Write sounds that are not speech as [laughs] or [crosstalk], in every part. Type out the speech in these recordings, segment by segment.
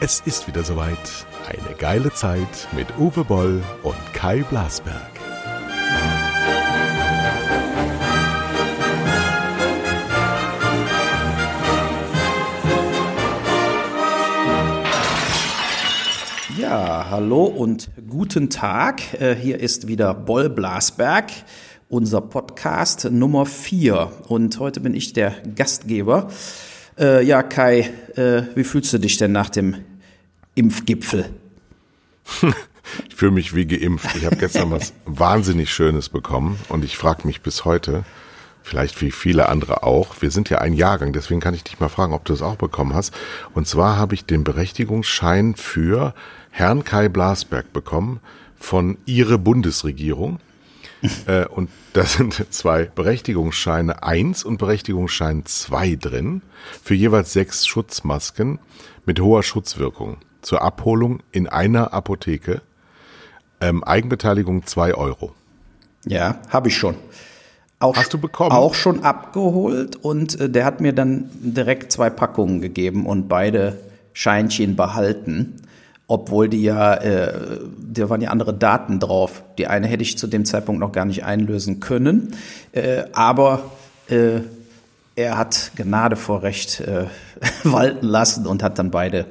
Es ist wieder soweit. Eine geile Zeit mit Uwe Boll und Kai Blasberg. Ja, hallo und guten Tag. Äh, Hier ist wieder Boll Blasberg, unser Podcast Nummer 4. Und heute bin ich der Gastgeber. Äh, ja, Kai, äh, wie fühlst du dich denn nach dem Impfgipfel? Ich fühle mich wie geimpft. Ich habe gestern was [laughs] wahnsinnig Schönes bekommen und ich frage mich bis heute, vielleicht wie viele andere auch, wir sind ja ein Jahrgang, deswegen kann ich dich mal fragen, ob du es auch bekommen hast. Und zwar habe ich den Berechtigungsschein für Herrn Kai Blasberg bekommen von Ihre Bundesregierung. Äh, und da sind zwei Berechtigungsscheine 1 und Berechtigungsschein 2 drin für jeweils sechs Schutzmasken mit hoher Schutzwirkung zur Abholung in einer Apotheke. Ähm, Eigenbeteiligung 2 Euro. Ja, habe ich schon. Auch, Hast du bekommen? Auch schon abgeholt und äh, der hat mir dann direkt zwei Packungen gegeben und beide Scheinchen behalten. Obwohl die ja, äh, da waren ja andere Daten drauf. Die eine hätte ich zu dem Zeitpunkt noch gar nicht einlösen können. Äh, aber äh, er hat Gnade vor Recht äh, [laughs] walten lassen und hat dann beide,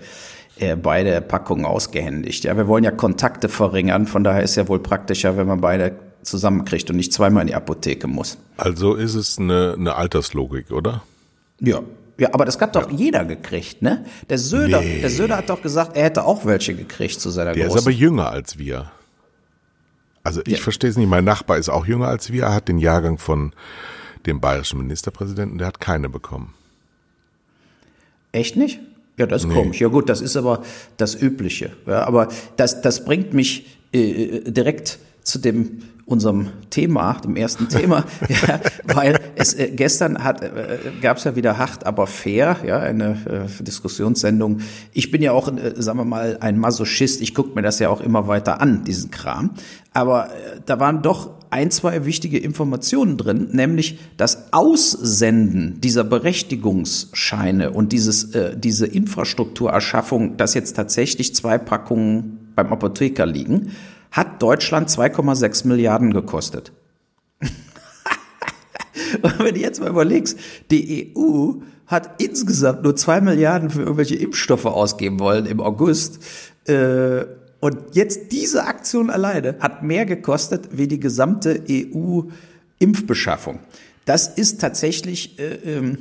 äh, beide Packungen ausgehändigt. Ja, wir wollen ja Kontakte verringern, von daher ist ja wohl praktischer, wenn man beide zusammenkriegt und nicht zweimal in die Apotheke muss. Also ist es eine, eine Alterslogik, oder? Ja. Ja, aber das hat doch jeder gekriegt, ne? Der Söder, Nee. der Söder hat doch gesagt, er hätte auch welche gekriegt zu seiner Der ist großen. aber jünger als wir. Also ich verstehe es nicht. Mein Nachbar ist auch jünger als wir. Er hat den Jahrgang von dem bayerischen Ministerpräsidenten. Der hat keine bekommen. Echt nicht? Ja, das ist Nee. komisch. Ja gut, das ist aber das Übliche. Ja, aber das, das bringt mich äh, direkt zu dem unserem Thema, dem ersten Thema, [laughs] ja, weil es äh, gestern hat äh, gab es ja wieder hart, aber fair, ja, eine äh, Diskussionssendung. Ich bin ja auch, äh, sagen wir mal, ein Masochist. Ich gucke mir das ja auch immer weiter an, diesen Kram. Aber äh, da waren doch ein, zwei wichtige Informationen drin, nämlich das Aussenden dieser Berechtigungsscheine und dieses, äh, diese Infrastrukturerschaffung, dass jetzt tatsächlich zwei Packungen beim Apotheker liegen, hat Deutschland 2,6 Milliarden gekostet. [laughs] Und wenn du jetzt mal überlegst, die EU hat insgesamt nur zwei Milliarden für irgendwelche Impfstoffe ausgeben wollen im August. Äh, und jetzt diese Aktion alleine hat mehr gekostet wie die gesamte EU-Impfbeschaffung. Das ist tatsächlich äh, ähm,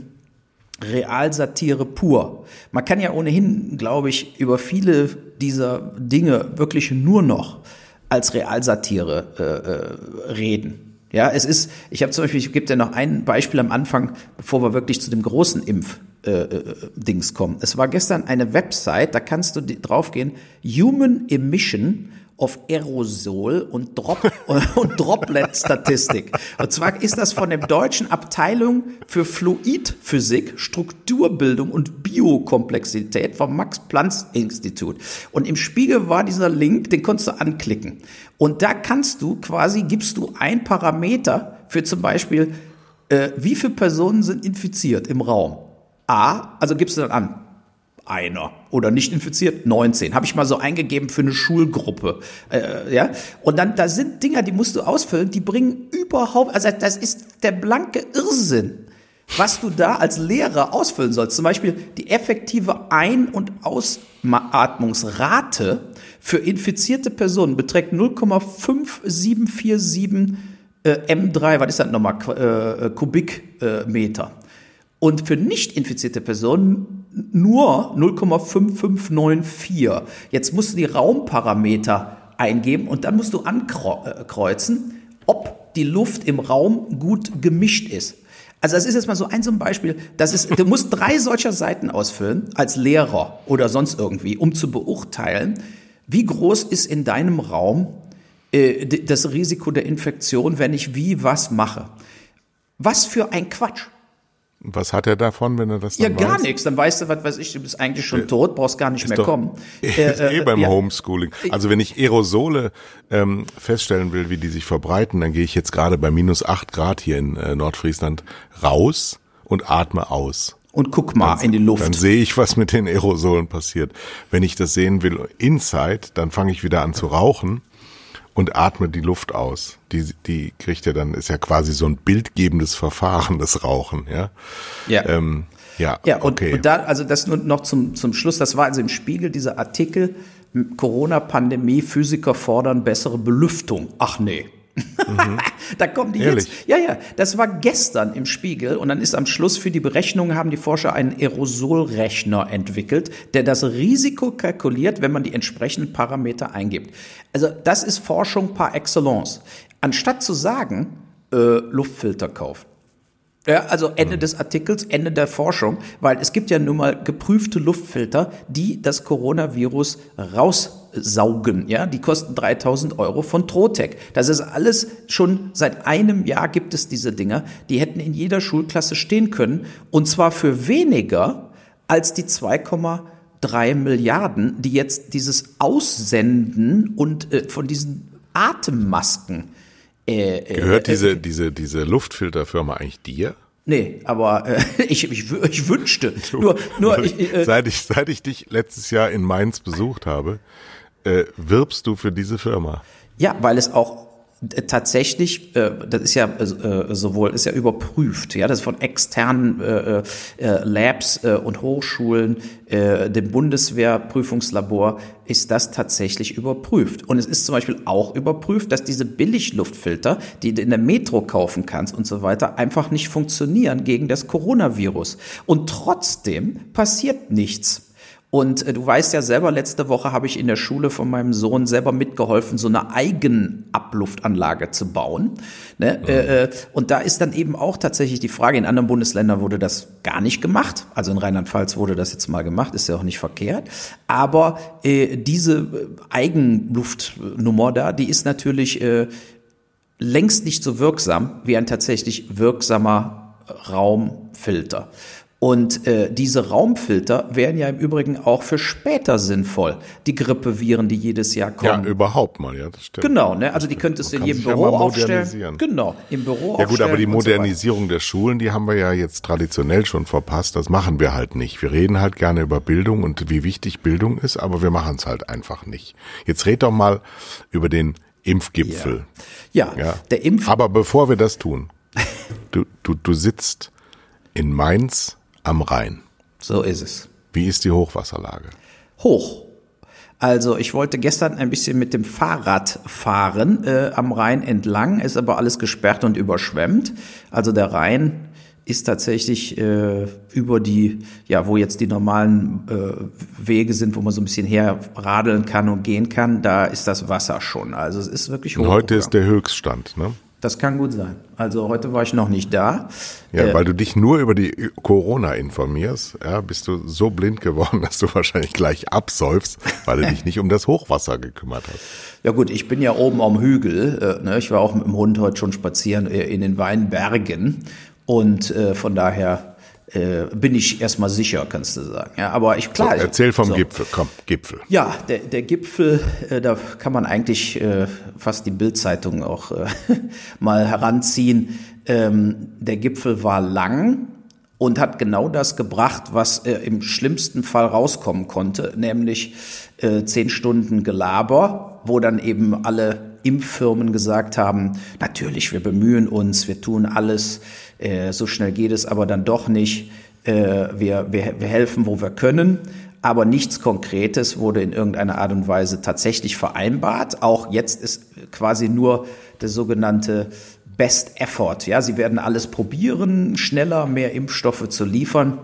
Realsatire pur. Man kann ja ohnehin, glaube ich, über viele dieser Dinge wirklich nur noch als Realsatire äh, äh, reden. Ja, es ist, ich habe zum Beispiel, ich gebe dir noch ein Beispiel am Anfang, bevor wir wirklich zu dem großen Impf äh, äh, kommen. Es war gestern eine Website, da kannst du draufgehen, Human Emission of Aerosol und, Drop [laughs] und Droplet-Statistik. Und zwar ist das von der deutschen Abteilung für Fluidphysik, Strukturbildung und Biokomplexität vom Max-Planck-Institut. Und im Spiegel war dieser Link, den konntest du anklicken. Und da kannst du quasi, gibst du ein Parameter für zum Beispiel, äh, wie viele Personen sind infiziert im Raum. A, also gibst du dann an, einer oder nicht infiziert 19 habe ich mal so eingegeben für eine Schulgruppe äh, ja. Und dann da sind Dinger die musst du ausfüllen die bringen überhaupt also das ist der blanke Irrsinn was du da als Lehrer ausfüllen sollst. Zum Beispiel die effektive Ein- und Ausatmungsrate für infizierte Personen beträgt 0,5747 äh, M3 was ist das nochmal äh, Kubikmeter äh, Meter. Und für nicht infizierte Personen nur 0,5594. Jetzt musst du die Raumparameter eingeben und dann musst du ankreuzen, ob die Luft im Raum gut gemischt ist. Also das ist jetzt mal so ein so ein Beispiel. Das ist, du musst drei solcher Seiten ausfüllen als Lehrer oder sonst irgendwie, um zu beurteilen, wie groß ist in deinem Raum äh, das Risiko der Infektion, wenn ich wie was mache. Was für ein Quatsch. Was hat er davon, wenn er das Ja, dann gar weiß? nichts. Dann weißt du, was weiß ich, du bist eigentlich schon tot, brauchst gar nicht mehr doch- kommen. Ist [laughs] Äh, eh äh, beim ja. Homeschooling. Also wenn ich Aerosole ähm, feststellen will, wie die sich verbreiten, dann gehe ich jetzt gerade bei minus acht Grad hier in äh, Nordfriesland raus und atme aus. Und guck mal in die Dann Luft. sehe ich, was mit den Aerosolen passiert. Wenn ich das sehen will inside, dann fange ich wieder an zu rauchen und atme die Luft aus. Die, die kriegt ja dann, ist ja quasi so ein bildgebendes Verfahren, das Rauchen, ja. Ja. Ähm, ja, Ja, und, okay. und da, also das nur noch zum, zum Schluss, das war also im Spiegel dieser Artikel, Corona-Pandemie, Physiker fordern bessere Belüftung. Ach nee. [laughs] da kommen die. Ehrlich? jetzt. Ja, ja, das war gestern im Spiegel und dann ist am Schluss für die Berechnung haben die Forscher einen Aerosolrechner entwickelt, der das Risiko kalkuliert, wenn man die entsprechenden Parameter eingibt. Also das ist Forschung par excellence. Anstatt zu sagen, äh, Luftfilter kaufen. Ja, also Ende des Artikels, Ende der Forschung, weil es gibt ja nun mal geprüfte Luftfilter, die das Coronavirus raussaugen. Ja, die kosten 3000 Euro von Trotec. Das ist alles schon seit einem Jahr gibt es diese Dinger. Die hätten in jeder Schulklasse stehen können und zwar für weniger als die 2,3 Milliarden, die jetzt dieses Aussenden und äh, von diesen Atemmasken äh, äh, Gehört diese, diese, diese Luftfilterfirma eigentlich dir? Nee, aber äh, [laughs] ich, ich, ich wünschte. Nur, nur [laughs] ich, äh, seit ich, seit ich dich letztes Jahr in Mainz besucht habe, äh, wirbst du für diese Firma. ja, weil es auch äh, tatsächlich, äh, das ist ja äh, sowohl, ist ja überprüft, ja, das ist von externen äh, Labs und Hochschulen, dem Bundeswehrprüfungslabor, ist das tatsächlich überprüft. Und es ist zum Beispiel auch überprüft, dass diese Billigluftfilter, die du in der Metro kaufen kannst und so weiter, einfach nicht funktionieren gegen das Coronavirus. Und trotzdem passiert nichts. Und äh, du weißt ja selber, letzte Woche habe ich in der Schule von meinem Sohn selber mitgeholfen, so eine Eigenabluftanlage zu bauen. Ne? Äh, äh, und da ist dann eben auch tatsächlich die Frage, in anderen Bundesländern wurde das gar nicht gemacht. Also in Rheinland-Pfalz wurde das jetzt mal gemacht, ist ja auch nicht verkehrt. Aber äh, diese äh, Eigenluftnummer da, die ist natürlich äh, längst nicht so wirksam wie ein tatsächlich wirksamer Raumfilter. Und äh, diese Raumfilter wären ja im Übrigen auch für später sinnvoll. Die Grippeviren, die jedes Jahr Ja, kommen. überhaupt mal, ja, das stimmt. Genau, ne? Also die könntest du in jedem ja Büro mal aufstellen. Genau, im Büro Ja gut, aber die aufstellen und so. Modernisierung der Schulen, die haben wir ja jetzt traditionell schon verpasst. Das machen wir halt nicht. Wir reden halt gerne über Bildung und wie wichtig Bildung ist, aber wir machen es halt einfach nicht. Jetzt red doch mal über den Impfgipfel. Ja, Ja. der Impf Aber bevor wir das tun, [laughs] du, du, du sitzt in Mainz am Rhein. so ist es. Wie ist die Hochwasserlage? hoch. Also ich wollte gestern ein bisschen mit dem Fahrrad fahren äh, am Rhein entlang, ist aber alles gesperrt und überschwemmt. Also der Rhein ist tatsächlich äh, über die, ja, wo jetzt die normalen äh, Wege sind, wo man so ein bisschen herradeln kann und gehen kann, da ist das Wasser schon. Also es ist wirklich Und hoch. heute ist der Höchststand, ne? Das kann gut sein. Also heute war ich noch nicht da. Ja, Äh, weil du dich nur über die Corona informierst, ja, bist du so blind geworden, [laughs] dass du wahrscheinlich gleich absäufst, weil du dich nicht um das Hochwasser gekümmert hast. Ja gut, ich bin ja oben am Hügel. Äh, ne? Ich war auch mit dem Hund heute schon spazieren äh, in den Weinbergen. Und äh, von daher äh, bin ich erstmal sicher, kannst du sagen. Ja, aber ich So, klar. erzähl vom so. Gipfel, komm, Gipfel. Ja, der, der Gipfel, äh, da kann man eigentlich äh, fast die Bildzeitung auch äh, [laughs] mal heranziehen. Ähm, der Gipfel war lang und hat genau das gebracht, was äh, im schlimmsten Fall rauskommen konnte, nämlich zehn Stunden Gelaber, wo dann eben alle Impffirmen gesagt haben, natürlich, wir bemühen uns, wir tun alles, äh, so schnell geht es aber dann doch nicht. Äh, wir, wir, wir helfen, wo wir können aber nichts Konkretes wurde in irgendeiner Art und Weise tatsächlich vereinbart. Auch jetzt ist quasi nur der sogenannte Best Effort. Ja, sie werden alles probieren, schneller mehr Impfstoffe zu liefern.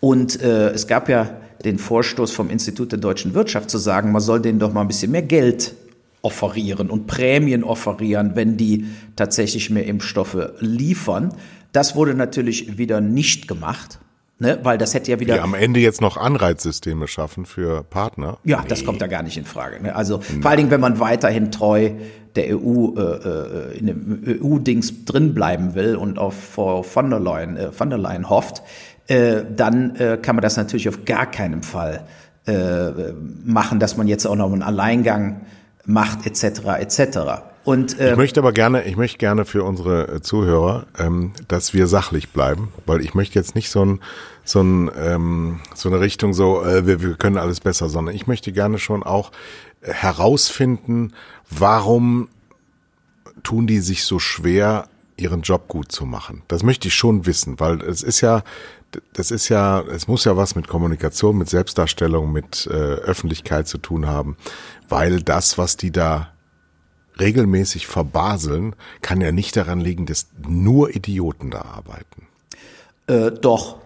Und äh, es gab ja den Vorstoß vom Institut der deutschen Wirtschaft zu sagen, man soll denen doch mal ein bisschen mehr Geld offerieren und Prämien offerieren, wenn die tatsächlich mehr Impfstoffe liefern. Das wurde natürlich wieder nicht gemacht. Ne, weil das hätte ja wieder. Die am Ende jetzt noch Anreizsysteme schaffen für Partner. Ja, nee. das kommt da gar nicht in Frage. Ne? Also Nein. vor allen Dingen, wenn man weiterhin treu der EU äh, äh in dem EU-Dings drin bleiben will und auf Frau von der Leyen, äh, von der Leyen hofft, äh, dann äh, kann man das natürlich auf gar keinen Fall äh, machen, dass man jetzt auch noch einen Alleingang macht etc. etc. Und, äh, ich möchte aber gerne, ich möchte gerne für unsere äh, Zuhörer, ähm, dass wir sachlich bleiben, weil ich möchte jetzt nicht so ein so ein ähm, so eine Richtung so äh, wir, wir können alles besser, sondern ich möchte gerne schon auch äh, herausfinden, warum tun die sich so schwer, ihren Job gut zu machen. Das möchte ich schon wissen, weil es ist ja das ist ja, es muss ja was mit Kommunikation, mit Selbstdarstellung, mit äh, Öffentlichkeit zu tun haben, weil das, was die da regelmäßig verbaseln, kann ja nicht daran liegen, dass nur Idioten da arbeiten. Äh, doch.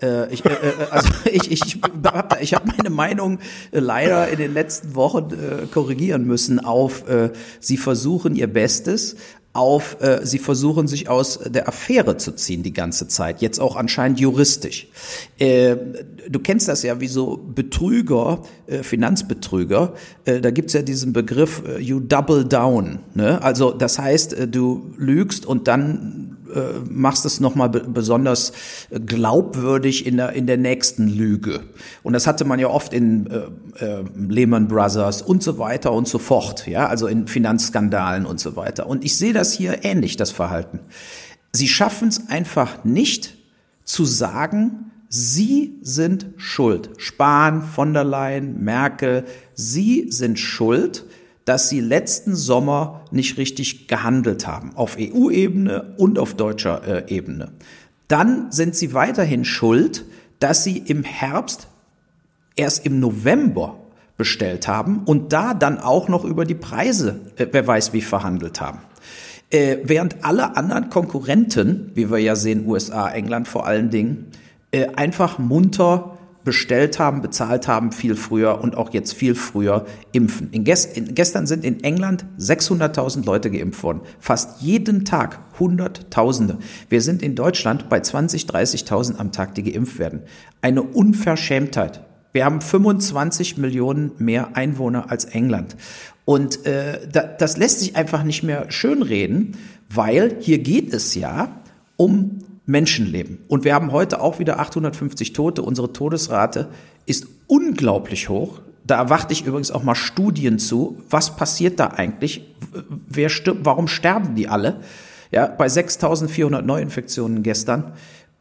Äh, ich, äh, äh also [laughs] ich, ich, ich habe meine Meinung leider in den letzten Wochen korrigieren müssen auf, sie versuchen ihr Bestes, auf, äh, sie versuchen sich aus der Affäre zu ziehen die ganze Zeit, jetzt auch anscheinend juristisch. Äh, du kennst das ja wie so Betrüger, äh, Finanzbetrüger, äh, da gibt's ja diesen Begriff, äh, you double down. Ne? Also das heißt, äh, du lügst und dann äh, machst es nochmal besonders glaubwürdig in der, in der nächsten Lüge. Und das hatte man ja oft in äh, äh, Lehman Brothers und so weiter und so fort, ja, also in Finanzskandalen und so weiter. Und ich sehe das hier ähnlich, das Verhalten. Sie schaffen es einfach nicht zu sagen, Sie sind schuld. Spahn, von der Leyen, Merkel, Sie sind schuld dass sie letzten Sommer nicht richtig gehandelt haben, auf EU-Ebene und auf deutscher äh, Ebene. Dann sind sie weiterhin schuld, dass sie im Herbst erst im November bestellt haben und da dann auch noch über die Preise, äh, wer weiß wie, verhandelt haben. Äh, während alle anderen Konkurrenten, wie wir ja sehen, USA, England vor allen Dingen, äh, einfach munter bestellt haben, bezahlt haben, viel früher und auch jetzt viel früher impfen. In gest in, gestern sind in England 600.000 Leute geimpft worden. Fast jeden Tag Hunderttausende. Wir sind in Deutschland bei 20, 30.000 am Tag, die geimpft werden. Eine Unverschämtheit. Wir haben 25 Millionen mehr Einwohner als England. Und äh, da, das lässt sich einfach nicht mehr schönreden, weil hier geht es ja um Menschenleben. Und wir haben heute auch wieder 850 Tote. Unsere Todesrate ist unglaublich hoch. Da erwarte ich übrigens auch mal Studien zu. Was passiert da eigentlich? Wer stirbt? Warum sterben die alle? Ja, bei 6.400 Neuinfektionen gestern.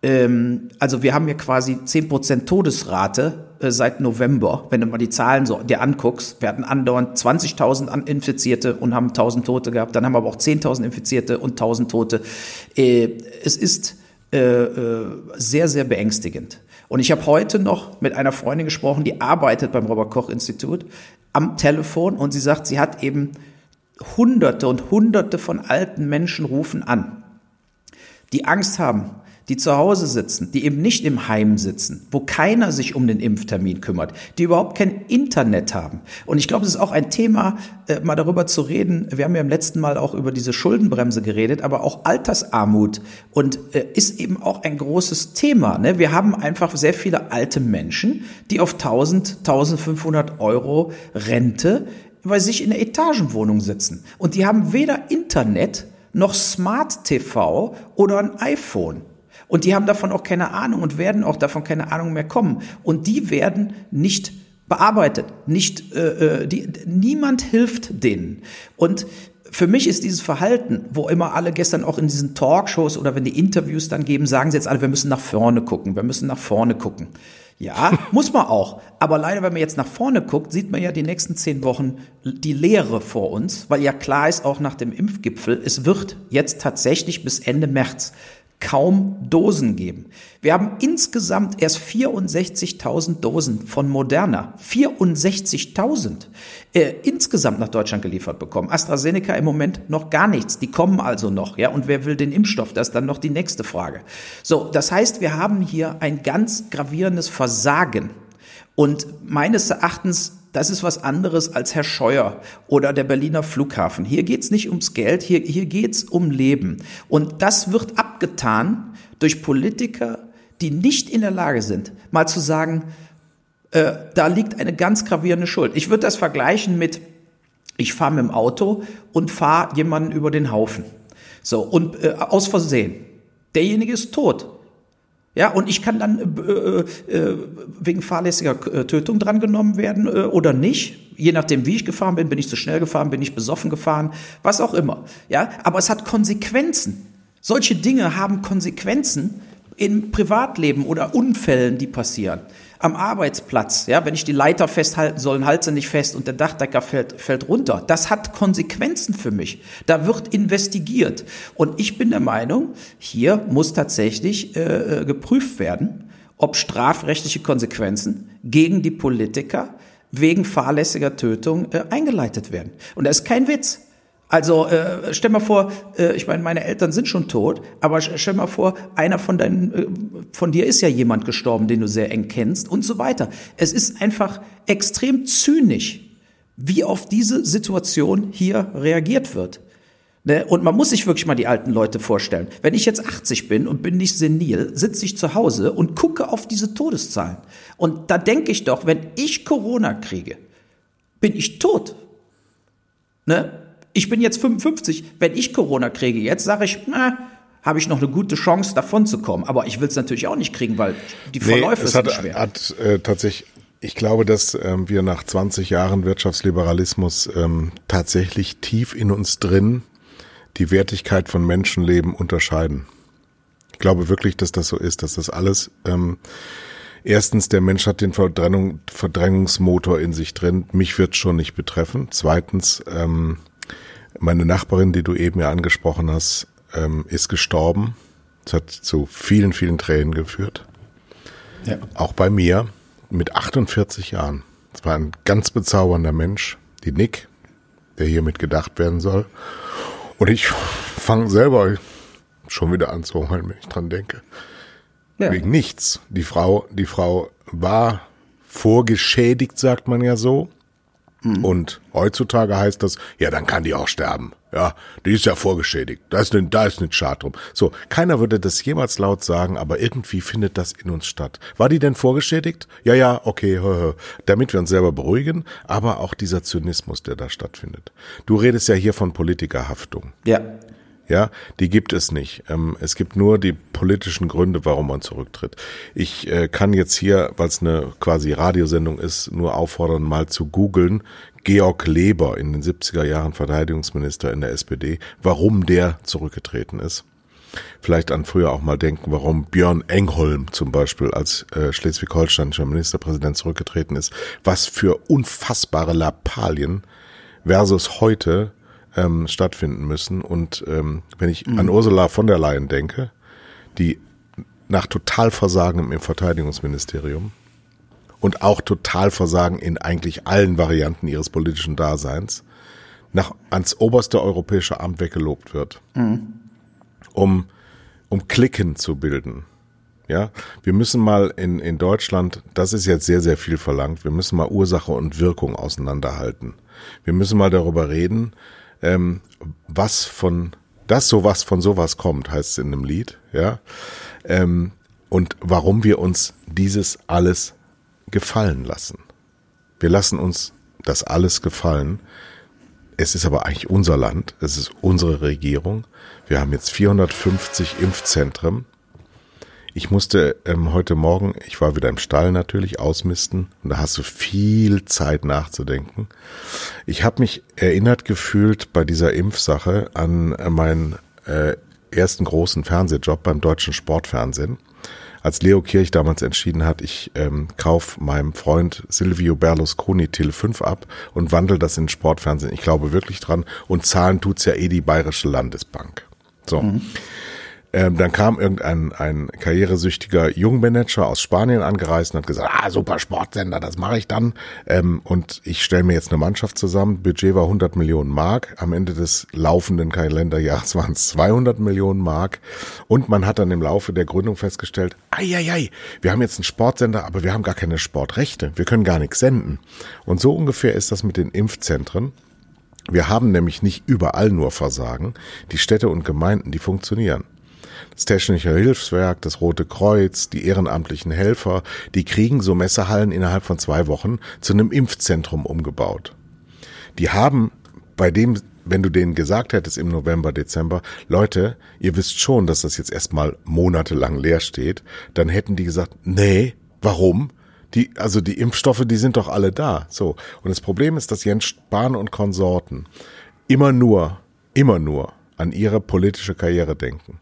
Ähm, also wir haben hier quasi 10% Todesrate äh, seit November. Wenn du mal die Zahlen so dir anguckst, wir hatten andauernd 20.000 Infizierte und haben 1.000 Tote gehabt. Dann haben wir aber auch 10.000 Infizierte und 1.000 Tote. Äh, es ist sehr, sehr beängstigend. Und ich habe heute noch mit einer Freundin gesprochen, die arbeitet beim Robert Koch Institut am Telefon und sie sagt, sie hat eben Hunderte und Hunderte von alten Menschen rufen an, die Angst haben, die zu Hause sitzen, die eben nicht im Heim sitzen, wo keiner sich um den Impftermin kümmert, die überhaupt kein Internet haben. Und ich glaube, es ist auch ein Thema, äh, mal darüber zu reden. Wir haben ja im letzten Mal auch über diese Schuldenbremse geredet, aber auch Altersarmut und äh, ist eben auch ein großes Thema. Ne? Wir haben einfach sehr viele alte Menschen, die auf 1000, 1500 Euro Rente bei sich in der Etagenwohnung sitzen. Und die haben weder Internet noch Smart TV oder ein iPhone. Und die haben davon auch keine Ahnung und werden auch davon keine Ahnung mehr kommen. Und die werden nicht bearbeitet. Nicht, äh, äh, die, niemand hilft denen. Und für mich ist dieses Verhalten, wo immer alle gestern auch in diesen Talkshows oder wenn die Interviews dann geben, sagen sie jetzt alle, wir müssen nach vorne gucken, wir müssen nach vorne gucken. Ja, [laughs] muss man auch. Aber leider, wenn man jetzt nach vorne guckt, sieht man ja die nächsten zehn Wochen die Leere vor uns, weil ja klar ist, auch nach dem Impfgipfel, es wird jetzt tatsächlich bis Ende März kaum Dosen geben. Wir haben insgesamt erst 64.000 Dosen von Moderna, 64.000 äh, insgesamt nach Deutschland geliefert bekommen. AstraZeneca im Moment noch gar nichts. Die kommen also noch, ja. Und wer will den Impfstoff? Das ist dann noch die nächste Frage. So, das heißt, wir haben hier ein ganz gravierendes Versagen. Und meines Erachtens das ist was anderes als Herr Scheuer oder der Berliner Flughafen. Hier geht's nicht ums Geld, hier, hier geht's um Leben. Und das wird abgetan durch Politiker, die nicht in der Lage sind, mal zu sagen, äh, da liegt eine ganz gravierende Schuld. Ich würde das vergleichen mit, ich fahre mit dem Auto und fahre jemanden über den Haufen. So, und äh, aus Versehen. Derjenige ist tot. Ja, und ich kann dann äh, äh, wegen fahrlässiger äh, Tötung drangenommen werden äh, oder nicht. Je nachdem, wie ich gefahren bin, bin ich zu schnell gefahren, bin ich besoffen gefahren, was auch immer. Ja, aber es hat Konsequenzen. Solche Dinge haben Konsequenzen im Privatleben oder Unfällen, die passieren am Arbeitsplatz, ja, wenn ich die Leiter festhalten soll, halte sie nicht fest und der Dachdecker fällt, fällt runter. Das hat Konsequenzen für mich. Da wird investigiert. Und ich bin der Meinung, hier muss tatsächlich äh, äh geprüft werden, ob strafrechtliche Konsequenzen gegen die Politiker wegen fahrlässiger Tötung äh, eingeleitet werden. Und das ist kein Witz. Also äh, stell mal vor, äh, ich meine, meine Eltern sind schon tot, aber stell mal vor, einer von deinen, äh, von dir ist ja jemand gestorben, den du sehr eng kennst und so weiter. Es ist einfach extrem zynisch, wie auf diese Situation hier reagiert wird. Ne? Und man muss sich wirklich mal die alten Leute vorstellen. Wenn ich jetzt 80 bin und bin nicht senil, sitze ich zu Hause und gucke auf diese Todeszahlen. Und da denke ich doch, wenn ich Corona kriege, bin ich tot. Ne? Ich bin jetzt 55. Wenn ich Corona kriege jetzt, sage ich, na, habe ich noch eine gute Chance, davon zu kommen. Aber ich will es natürlich auch nicht kriegen, weil die Verläufe nee, sind hat, schwer. Hat äh, tatsächlich, ich glaube, dass ähm, wir nach 20 Jahren Wirtschaftsliberalismus ähm, tatsächlich tief in uns drin die Wertigkeit von Menschenleben unterscheiden. Ich glaube wirklich, dass das so ist, dass das alles ähm, Erstens, der Mensch hat den Verdrängung, Verdrängungsmotor in sich drin. Mich wird schon nicht betreffen. Zweitens, ähm, meine Nachbarin, die du eben ja angesprochen hast, ähm, ist gestorben. Das hat zu vielen, vielen Tränen geführt. Ja. Auch bei mir mit 48 Jahren. Es war ein ganz bezaubernder Mensch, die Nick, der hiermit gedacht werden soll. Und ich fange selber schon wieder an zu heulen, wenn ich dran denke. Ja. Wegen nichts. Die Frau, die Frau war vorgeschädigt, sagt man ja so. Mhm. Und heutzutage heißt das, ja, dann kann die auch sterben. Ja, die ist ja vorgeschädigt. Da ist ein, da ist ein Schad drum. So, keiner würde das jemals laut sagen, aber irgendwie findet das in uns statt. War die denn vorgeschädigt? Ja, ja, okay, hö, hö. damit wir uns selber beruhigen, aber auch dieser Zynismus, der da stattfindet. Du redest ja hier von Politikerhaftung. Ja. Ja, die gibt es nicht. Ähm, es gibt nur die politischen Gründe, warum man zurücktritt. Ich äh, kann jetzt hier, weil es eine quasi Radiosendung ist, nur auffordern, mal zu googeln. Georg Leber in den 70er Jahren Verteidigungsminister in der SPD, warum der zurückgetreten ist. Vielleicht an früher auch mal denken, warum Björn Engholm zum Beispiel als äh, schleswig-holsteinischer Ministerpräsident zurückgetreten ist. Was für unfassbare Lappalien versus heute ähm, stattfinden müssen. Und ähm, wenn ich mhm. an Ursula von der Leyen denke, die nach Totalversagen im Verteidigungsministerium und auch Totalversagen in eigentlich allen Varianten ihres politischen Daseins nach ans oberste europäische Amt weggelobt wird, mhm. um um Klicken zu bilden. Ja, wir müssen mal in, in Deutschland, das ist jetzt sehr, sehr viel verlangt, wir müssen mal Ursache und Wirkung auseinanderhalten. Wir müssen mal darüber reden, ähm, was von das sowas von sowas kommt, heißt es in einem Lied, ja. Ähm, und warum wir uns dieses alles gefallen lassen. Wir lassen uns das alles gefallen. Es ist aber eigentlich unser Land, es ist unsere Regierung. Wir haben jetzt 450 Impfzentren ich musste ähm, heute Morgen, ich war wieder im Stall natürlich, ausmisten und da hast du viel Zeit nachzudenken. Ich habe mich erinnert gefühlt bei dieser Impfsache an meinen äh, ersten großen Fernsehjob beim deutschen Sportfernsehen. Als Leo Kirch damals entschieden hat, ich ähm, kauf meinem Freund Silvio Berlusconi Till 5 ab und wandel das in Sportfernsehen. Ich glaube wirklich dran. Und zahlen tut's ja eh die Bayerische Landesbank. So. Mhm. Ähm, dann kam irgendein ein karrieresüchtiger Jungmanager aus Spanien angereist und hat gesagt, ah, super Sportsender, das mache ich dann. Ähm, und ich stelle mir jetzt eine Mannschaft zusammen. Budget war 100 Millionen Mark. Am Ende des laufenden Kalenderjahres waren es 200 Millionen Mark. Und man hat dann im Laufe der Gründung festgestellt, ei, wir haben jetzt einen Sportsender, aber wir haben gar keine Sportrechte. Wir können gar nichts senden. Und so ungefähr ist das mit den Impfzentren. Wir haben nämlich nicht überall nur Versagen. Die Städte und Gemeinden, die funktionieren. Das Technische Hilfswerk, das Rote Kreuz, die ehrenamtlichen Helfer, die kriegen so Messehallen innerhalb von zwei Wochen zu einem Impfzentrum umgebaut. Die haben bei dem wenn du denen gesagt hättest im November, Dezember, Leute, ihr wisst schon, dass das jetzt erstmal monatelang leer steht, dann hätten die gesagt, nee, warum? Die, also die Impfstoffe, die sind doch alle da. So. Und das Problem ist, dass Jens Spahn und Konsorten immer nur, immer nur an ihre politische Karriere denken.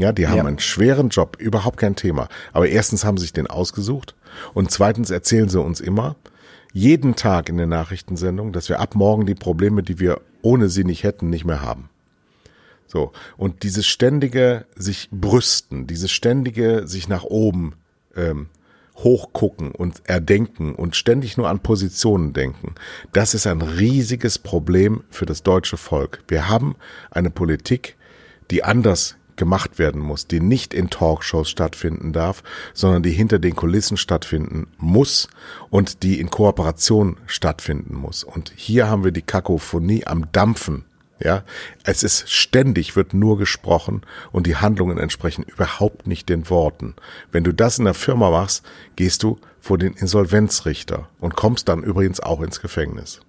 Ja, die haben ja. einen schweren Job, überhaupt kein Thema. Aber erstens haben sie sich den ausgesucht und zweitens erzählen sie uns immer, jeden Tag in der Nachrichtensendung, dass wir ab morgen die Probleme, die wir ohne sie nicht hätten, nicht mehr haben. So. Und dieses ständige sich brüsten, dieses ständige sich nach oben ähm, hochgucken und erdenken und ständig nur an Positionen denken, das ist ein riesiges Problem für das deutsche Volk. Wir haben eine Politik, die anders gemacht werden muss, die nicht in Talkshows stattfinden darf, sondern die hinter den Kulissen stattfinden muss und die in Kooperation stattfinden muss. Und hier haben wir die Kakophonie am Dampfen. Ja, es ist ständig wird nur gesprochen und die Handlungen entsprechen überhaupt nicht den Worten. Wenn du das in der Firma machst, gehst du vor den Insolvenzrichter und kommst dann übrigens auch ins Gefängnis.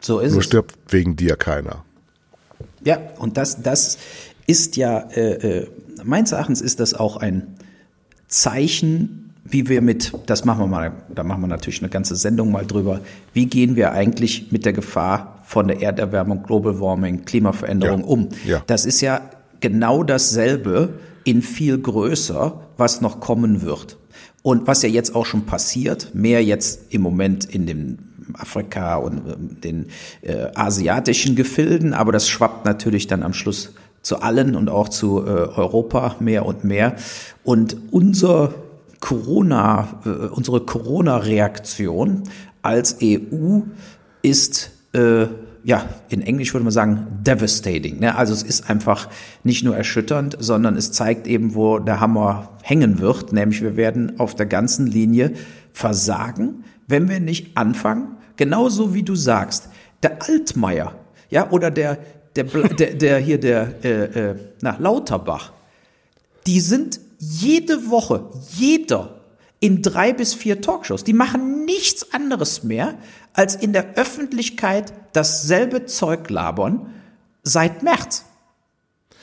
So ist Nur es. stirbt wegen dir keiner. Ja, und das, das ist ja, äh, äh, meines Erachtens ist das auch ein Zeichen, wie wir mit, das machen wir mal, da machen wir natürlich eine ganze Sendung mal drüber, wie gehen wir eigentlich mit der Gefahr von der Erderwärmung, Global Warming, Klimaveränderung ja. um. Ja. Das ist ja genau dasselbe in viel größer, was noch kommen wird. Und was ja jetzt auch schon passiert, mehr jetzt im Moment in dem Afrika und ähm, den äh, asiatischen Gefilden, aber das schwappt natürlich dann am Schluss zu allen und auch zu äh, Europa mehr und mehr. Und unser Corona, äh, unsere Corona-Reaktion als EU ist äh, ja, in Englisch würde man sagen, devastating. Ne? Also es ist einfach nicht nur erschütternd, sondern es zeigt eben, wo der Hammer hängen wird, nämlich wir werden auf der ganzen Linie versagen, wenn wir nicht anfangen, genauso wie du sagst, der Altmaier, ja, oder der der, der, der hier der äh, äh, na, Lauterbach, die sind jede Woche, jeder in drei bis vier Talkshows. Die machen nichts anderes mehr, als in der Öffentlichkeit dasselbe Zeug labern seit März.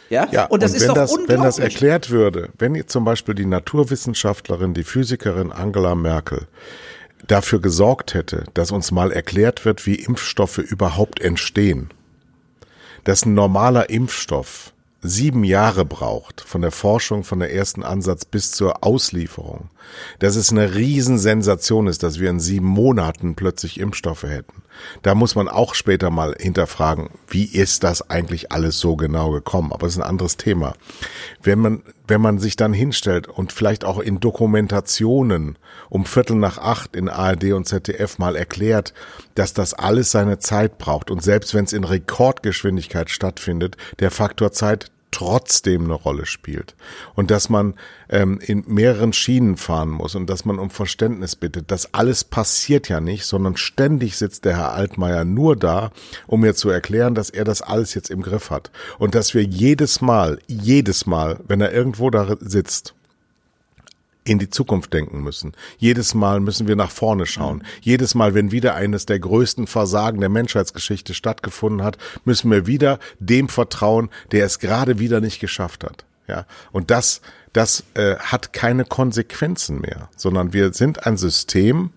Ja, ja und das und ist doch das, unglaublich. Wenn das erklärt würde, wenn zum Beispiel die Naturwissenschaftlerin, die Physikerin Angela Merkel dafür gesorgt hätte, dass uns mal erklärt wird, wie Impfstoffe überhaupt entstehen, dass ein normaler Impfstoff sieben Jahre braucht, von der Forschung, von der ersten Ansatz bis zur Auslieferung, dass es eine Riesensensation ist, dass wir in sieben Monaten plötzlich Impfstoffe hätten. Da muss man auch später mal hinterfragen, wie ist das eigentlich alles so genau gekommen? Aber es ist ein anderes Thema. Wenn man, wenn man sich dann hinstellt und vielleicht auch in Dokumentationen um Viertel nach acht in ARD und ZDF mal erklärt, dass das alles seine Zeit braucht und selbst wenn es in Rekordgeschwindigkeit stattfindet, der Faktor Zeit trotzdem eine Rolle spielt und dass man ähm, in mehreren Schienen fahren muss und dass man um Verständnis bittet. Das alles passiert ja nicht, sondern ständig sitzt der Herr Altmaier nur da, um mir zu erklären, dass er das alles jetzt im Griff hat und dass wir jedes Mal, jedes Mal, wenn er irgendwo da sitzt, in die Zukunft denken müssen. Jedes Mal müssen wir nach vorne schauen. Jedes Mal, wenn wieder eines der größten Versagen der Menschheitsgeschichte stattgefunden hat, müssen wir wieder dem vertrauen, der es gerade wieder nicht geschafft hat. Ja, und das, das äh, hat keine Konsequenzen mehr, sondern wir sind ein System,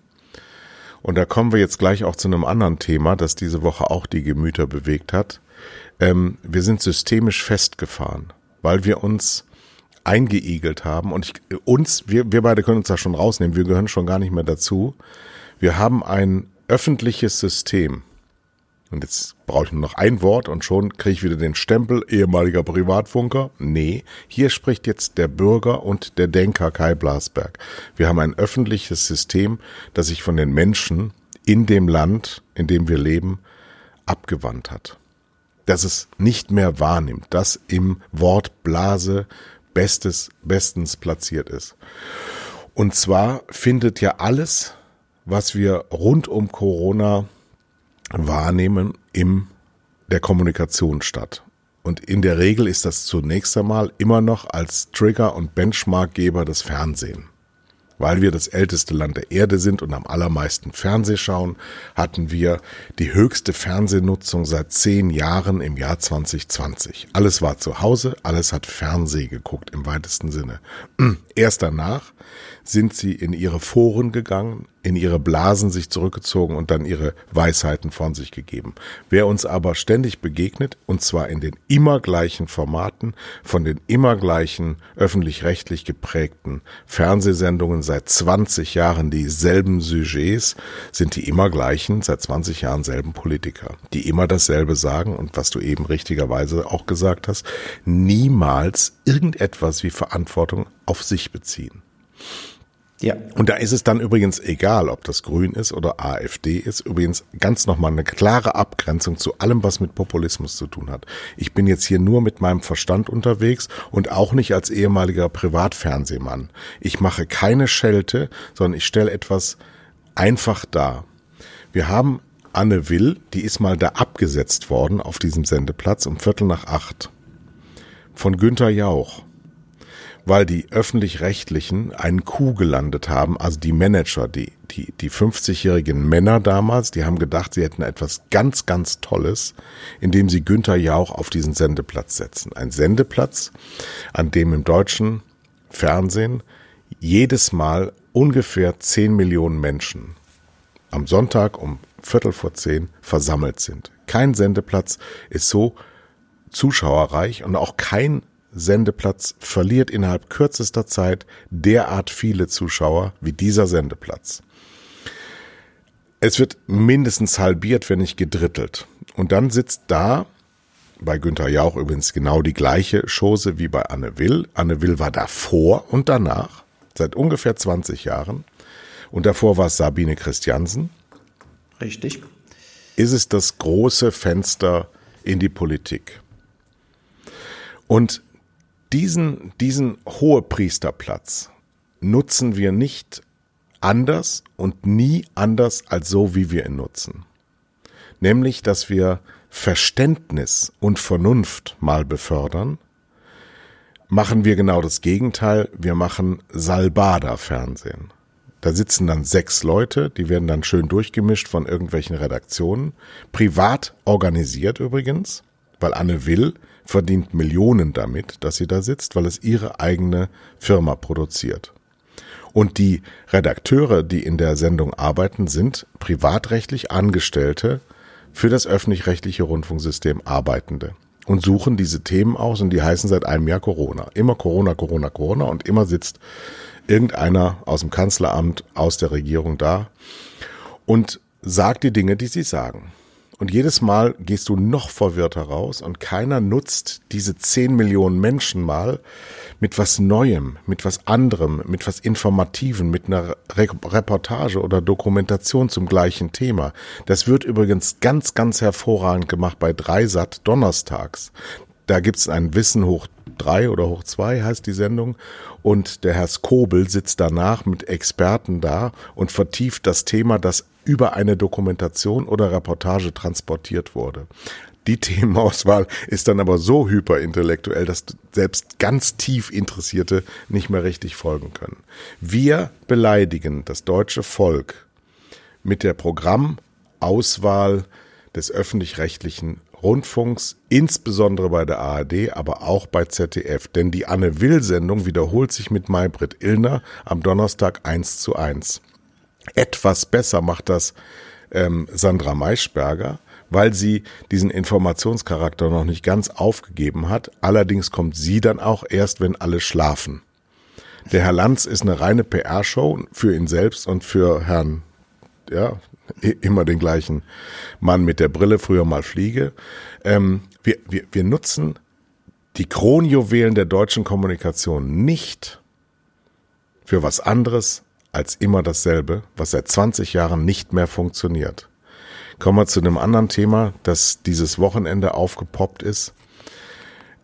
und da kommen wir jetzt gleich auch zu einem anderen Thema, das diese Woche auch die Gemüter bewegt hat. Ähm, wir sind systemisch festgefahren, weil wir uns eingeigelt haben. Und ich, uns, wir, wir beide können uns da schon rausnehmen, wir gehören schon gar nicht mehr dazu. Wir haben ein öffentliches System. Und jetzt brauche ich nur noch ein Wort und schon kriege ich wieder den Stempel ehemaliger Privatfunker. Nee, hier spricht jetzt der Bürger und der Denker Kai Blasberg. Wir haben ein öffentliches System, das sich von den Menschen in dem Land, in dem wir leben, abgewandt hat. Das es nicht mehr wahrnimmt, das im Wort Blase bestes, bestens platziert ist. Und zwar findet ja alles, was wir rund um Corona wahrnehmen, in der Kommunikation statt. Und in der Regel ist das zunächst einmal immer noch als Trigger und Benchmarkgeber das Fernsehen. Weil wir das älteste Land der Erde sind und am allermeisten Fernseh schauen, hatten wir die höchste Fernsehnutzung seit zehn Jahren im Jahr 2020. Alles war zu Hause, alles hat Fernseh geguckt im weitesten Sinne. [clears throat] Erst danach sind sie in ihre Foren gegangen, in ihre Blasen sich zurückgezogen und dann ihre Weisheiten von sich gegeben. Wer uns aber ständig begegnet, und zwar in den immer gleichen Formaten, von den immer gleichen öffentlich-rechtlich geprägten Fernsehsendungen seit 20 Jahren dieselben Sujets, sind die immer gleichen, seit 20 Jahren selben Politiker, die immer dasselbe sagen und was du eben richtigerweise auch gesagt hast, niemals irgendetwas wie Verantwortung auf sich beziehen. Ja. Und da ist es dann übrigens egal, ob das Grün ist oder AfD ist. Übrigens ganz nochmal eine klare Abgrenzung zu allem, was mit Populismus zu tun hat. Ich bin jetzt hier nur mit meinem Verstand unterwegs und auch nicht als ehemaliger Privatfernsehmann. Ich mache keine Schelte, sondern ich stelle etwas einfach dar. Wir haben Anne Will, die ist mal da abgesetzt worden auf diesem Sendeplatz um Viertel nach acht. Von Günther Jauch weil die öffentlich-rechtlichen einen Coup gelandet haben, also die Manager, die, die, die 50-jährigen Männer damals, die haben gedacht, sie hätten etwas ganz, ganz Tolles, indem sie Günther Jauch auf diesen Sendeplatz setzen. Ein Sendeplatz, an dem im deutschen Fernsehen jedes Mal ungefähr 10 Millionen Menschen am Sonntag um Viertel vor zehn versammelt sind. Kein Sendeplatz ist so zuschauerreich und auch kein Sendeplatz verliert innerhalb kürzester Zeit derart viele Zuschauer wie dieser Sendeplatz. Es wird mindestens halbiert, wenn nicht gedrittelt. Und dann sitzt da, bei Günther Jauch übrigens genau die gleiche Chose wie bei Anne Will. Anne Will war davor und danach, seit ungefähr 20 Jahren. Und davor war es Sabine Christiansen. Richtig. Ist es das große Fenster in die Politik. Und diesen, diesen Hohepriesterplatz nutzen wir nicht anders und nie anders als so, wie wir ihn nutzen. Nämlich, dass wir Verständnis und Vernunft mal befördern, machen wir genau das Gegenteil. Wir machen Salbada-Fernsehen. Da sitzen dann sechs Leute, die werden dann schön durchgemischt von irgendwelchen Redaktionen, privat organisiert übrigens, weil Anne Will verdient Millionen damit, dass sie da sitzt, weil es ihre eigene Firma produziert. Und die Redakteure, die in der Sendung arbeiten, sind privatrechtlich Angestellte für das öffentlich-rechtliche Rundfunksystem Arbeitende und suchen diese Themen aus und die heißen seit einem Jahr Corona. Immer Corona, Corona, Corona und immer sitzt irgendeiner aus dem Kanzleramt, aus der Regierung da und sagt die Dinge, die sie sagen. Und jedes Mal gehst du noch verwirrter raus und keiner nutzt diese 10 Millionen Menschen mal mit was Neuem, mit was anderem, mit was Informativen, mit einer Re Reportage oder Dokumentation zum gleichen Thema. Das wird übrigens ganz, ganz hervorragend gemacht bei Dreisat donnerstags. Da gibt's ein Wissen hoch drei oder hoch zwei heißt die Sendung. Und der Herr Skobel sitzt danach mit Experten da und vertieft das Thema, das über eine Dokumentation oder Reportage transportiert wurde. Die [laughs] Themenauswahl ist dann aber so hyperintellektuell, dass selbst ganz tief Interessierte nicht mehr richtig folgen können. Wir beleidigen das deutsche Volk mit der Programmauswahl des öffentlich-rechtlichen Rundfunks, insbesondere bei der ARD, aber auch bei ZDF. Denn die Anne Will-Sendung wiederholt sich mit Maybrit Illner am Donnerstag eins zu eins. Etwas besser macht das ähm, Sandra Maischberger, weil sie diesen Informationscharakter noch nicht ganz aufgegeben hat. Allerdings kommt sie dann auch erst, wenn alle schlafen. Der Herr Lanz ist eine reine PR-Show für ihn selbst und für Herrn, ja, immer den gleichen Mann mit der Brille, früher mal Fliege. Ähm, wir, wir, wir nutzen die Kronjuwelen der deutschen Kommunikation nicht für was anderes als immer dasselbe, was seit 20 Jahren nicht mehr funktioniert. Kommen wir zu einem anderen Thema, das dieses Wochenende aufgepoppt ist.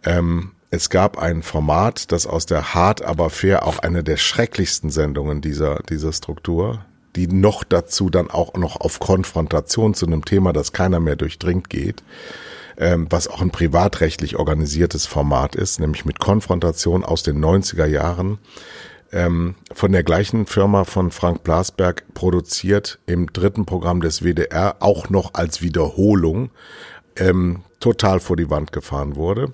Ähm, es gab ein Format, das aus der Hart aber fair auch eine der schrecklichsten Sendungen dieser, dieser Struktur, die noch dazu dann auch noch auf Konfrontation zu einem Thema, das keiner mehr durchdringt geht. ähm, was auch ein privatrechtlich organisiertes Format ist, nämlich mit Konfrontation aus den 90er Jahren ähm, von der gleichen Firma von Frank Blasberg produziert im dritten Programm des WDR auch noch als Wiederholung ähm, total vor die Wand gefahren wurde,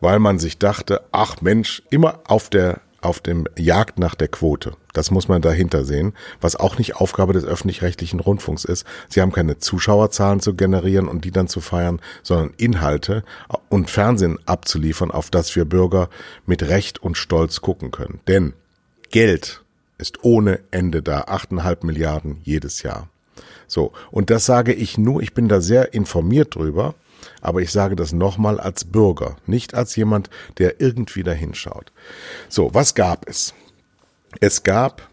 weil man sich dachte, ach Mensch, immer auf der auf dem Jagd nach der Quote. Das muss man dahinter sehen, was auch nicht Aufgabe des öffentlich-rechtlichen Rundfunks ist. Sie haben keine Zuschauerzahlen zu generieren und die dann zu feiern, sondern Inhalte und Fernsehen abzuliefern, auf das wir Bürger mit Recht und Stolz gucken können. Denn Geld ist ohne Ende da, achteinhalb Milliarden jedes Jahr. So, und das sage ich nur, ich bin da sehr informiert drüber, aber ich sage das nochmal als Bürger, nicht als jemand, der irgendwie da hinschaut. So, was gab es? Es gab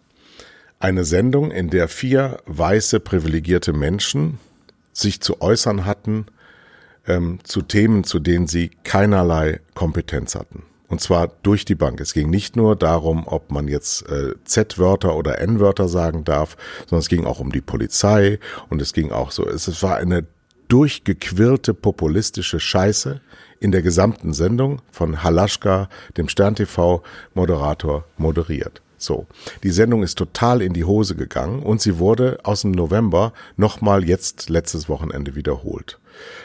eine Sendung, in der vier weiße privilegierte Menschen sich zu äußern hatten ähm, zu Themen, zu denen sie keinerlei Kompetenz hatten. Und zwar durch die Bank. Es ging nicht nur darum, ob man jetzt äh, Z-Wörter oder N-Wörter sagen darf, sondern es ging auch um die Polizei und es ging auch so, es, es war eine durchgequirlte populistische Scheiße in der gesamten Sendung von Halaschka, dem Stern TV Moderator, moderiert. So, die Sendung ist total in die Hose gegangen und sie wurde aus dem November nochmal jetzt letztes Wochenende wiederholt.